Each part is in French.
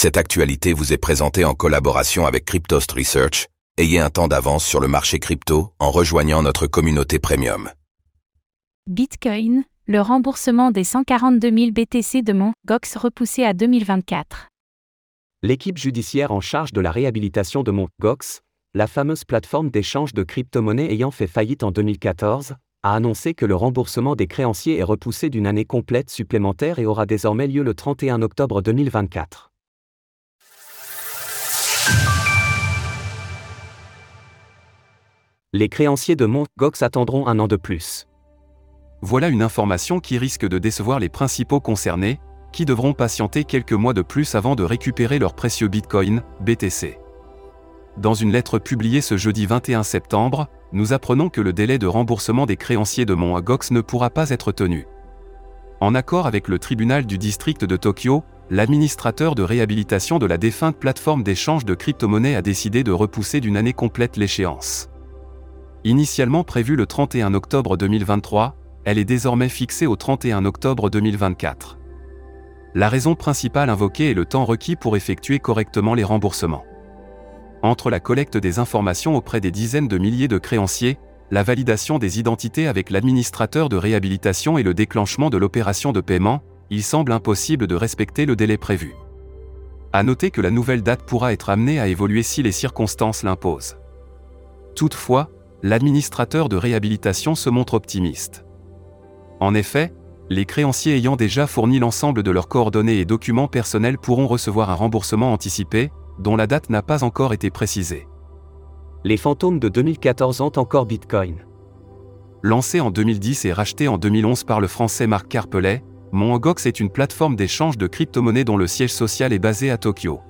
Cette actualité vous est présentée en collaboration avec Cryptost Research. Ayez un temps d'avance sur le marché crypto en rejoignant notre communauté premium. Bitcoin, le remboursement des 142 000 BTC de Mt. Gox repoussé à 2024. L'équipe judiciaire en charge de la réhabilitation de Mt. Gox, la fameuse plateforme d'échange de crypto-monnaies ayant fait faillite en 2014, a annoncé que le remboursement des créanciers est repoussé d'une année complète supplémentaire et aura désormais lieu le 31 octobre 2024. Les créanciers de Mt. Attendront un an de plus. Voilà une information qui risque de décevoir les principaux concernés, qui devront patienter quelques mois de plus avant de récupérer leur précieux Bitcoin, BTC. Dans une lettre publiée ce jeudi 21 septembre, nous apprenons que le délai de remboursement des créanciers de Mt. Gox ne pourra pas être tenu. En accord avec le tribunal du district de Tokyo, l'administrateur de réhabilitation de la défunte plateforme d'échange de crypto-monnaies a décidé de repousser d'une année complète l'échéance. Initialement prévue le 31 octobre 2023, elle est désormais fixée au 31 octobre 2024. La raison principale invoquée est le temps requis pour effectuer correctement les remboursements. Entre la collecte des informations auprès des dizaines de milliers de créanciers, la validation des identités avec l'administrateur de réhabilitation et le déclenchement de l'opération de paiement, il semble impossible de respecter le délai prévu. À noter que la nouvelle date pourra être amenée à évoluer si les circonstances l'imposent. Toutefois, l'administrateur de réhabilitation se montre optimiste. En effet, les créanciers ayant déjà fourni l'ensemble de leurs coordonnées et documents personnels pourront recevoir un remboursement anticipé, dont la date n'a pas encore été précisée. Les fantômes de 2014 ont encore Bitcoin. Lancé en 2010 et racheté en 2011 par le français Marc Carpelet, Mongox est une plateforme d'échange de crypto-monnaies dont le siège social est basé à Tokyo.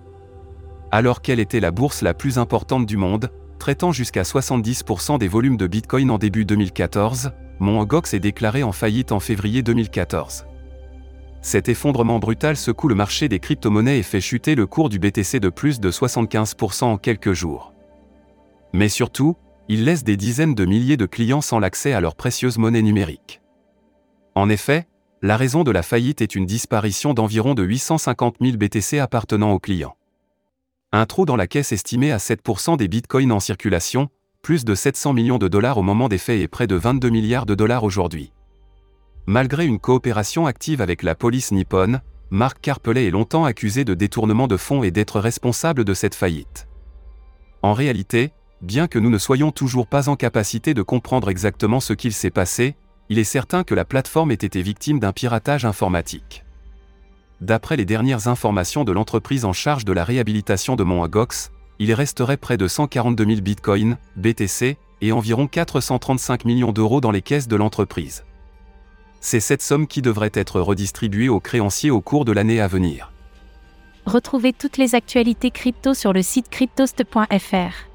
Alors qu'elle était la bourse la plus importante du monde, traitant jusqu'à 70% des volumes de Bitcoin en début 2014, Mongox est déclaré en faillite en février 2014. Cet effondrement brutal secoue le marché des crypto-monnaies et fait chuter le cours du BTC de plus de 75% en quelques jours. Mais surtout, il laisse des dizaines de milliers de clients sans l'accès à leurs précieuses monnaies numériques. En effet, la raison de la faillite est une disparition d'environ de 850 000 BTC appartenant aux clients. Un trou dans la caisse estimé à 7% des bitcoins en circulation, plus de 700 millions de dollars au moment des faits et près de 22 milliards de dollars aujourd'hui. Malgré une coopération active avec la police nippone, Marc Carpelet est longtemps accusé de détournement de fonds et d'être responsable de cette faillite. En réalité, bien que nous ne soyons toujours pas en capacité de comprendre exactement ce qu'il s'est passé, il est certain que la plateforme ait été victime d'un piratage informatique. D'après les dernières informations de l'entreprise en charge de la réhabilitation de Mont Agox, il resterait près de 142 000 bitcoins, BTC, et environ 435 millions d'euros dans les caisses de l'entreprise. C'est cette somme qui devrait être redistribuée aux créanciers au cours de l'année à venir. Retrouvez toutes les actualités crypto sur le site cryptost.fr.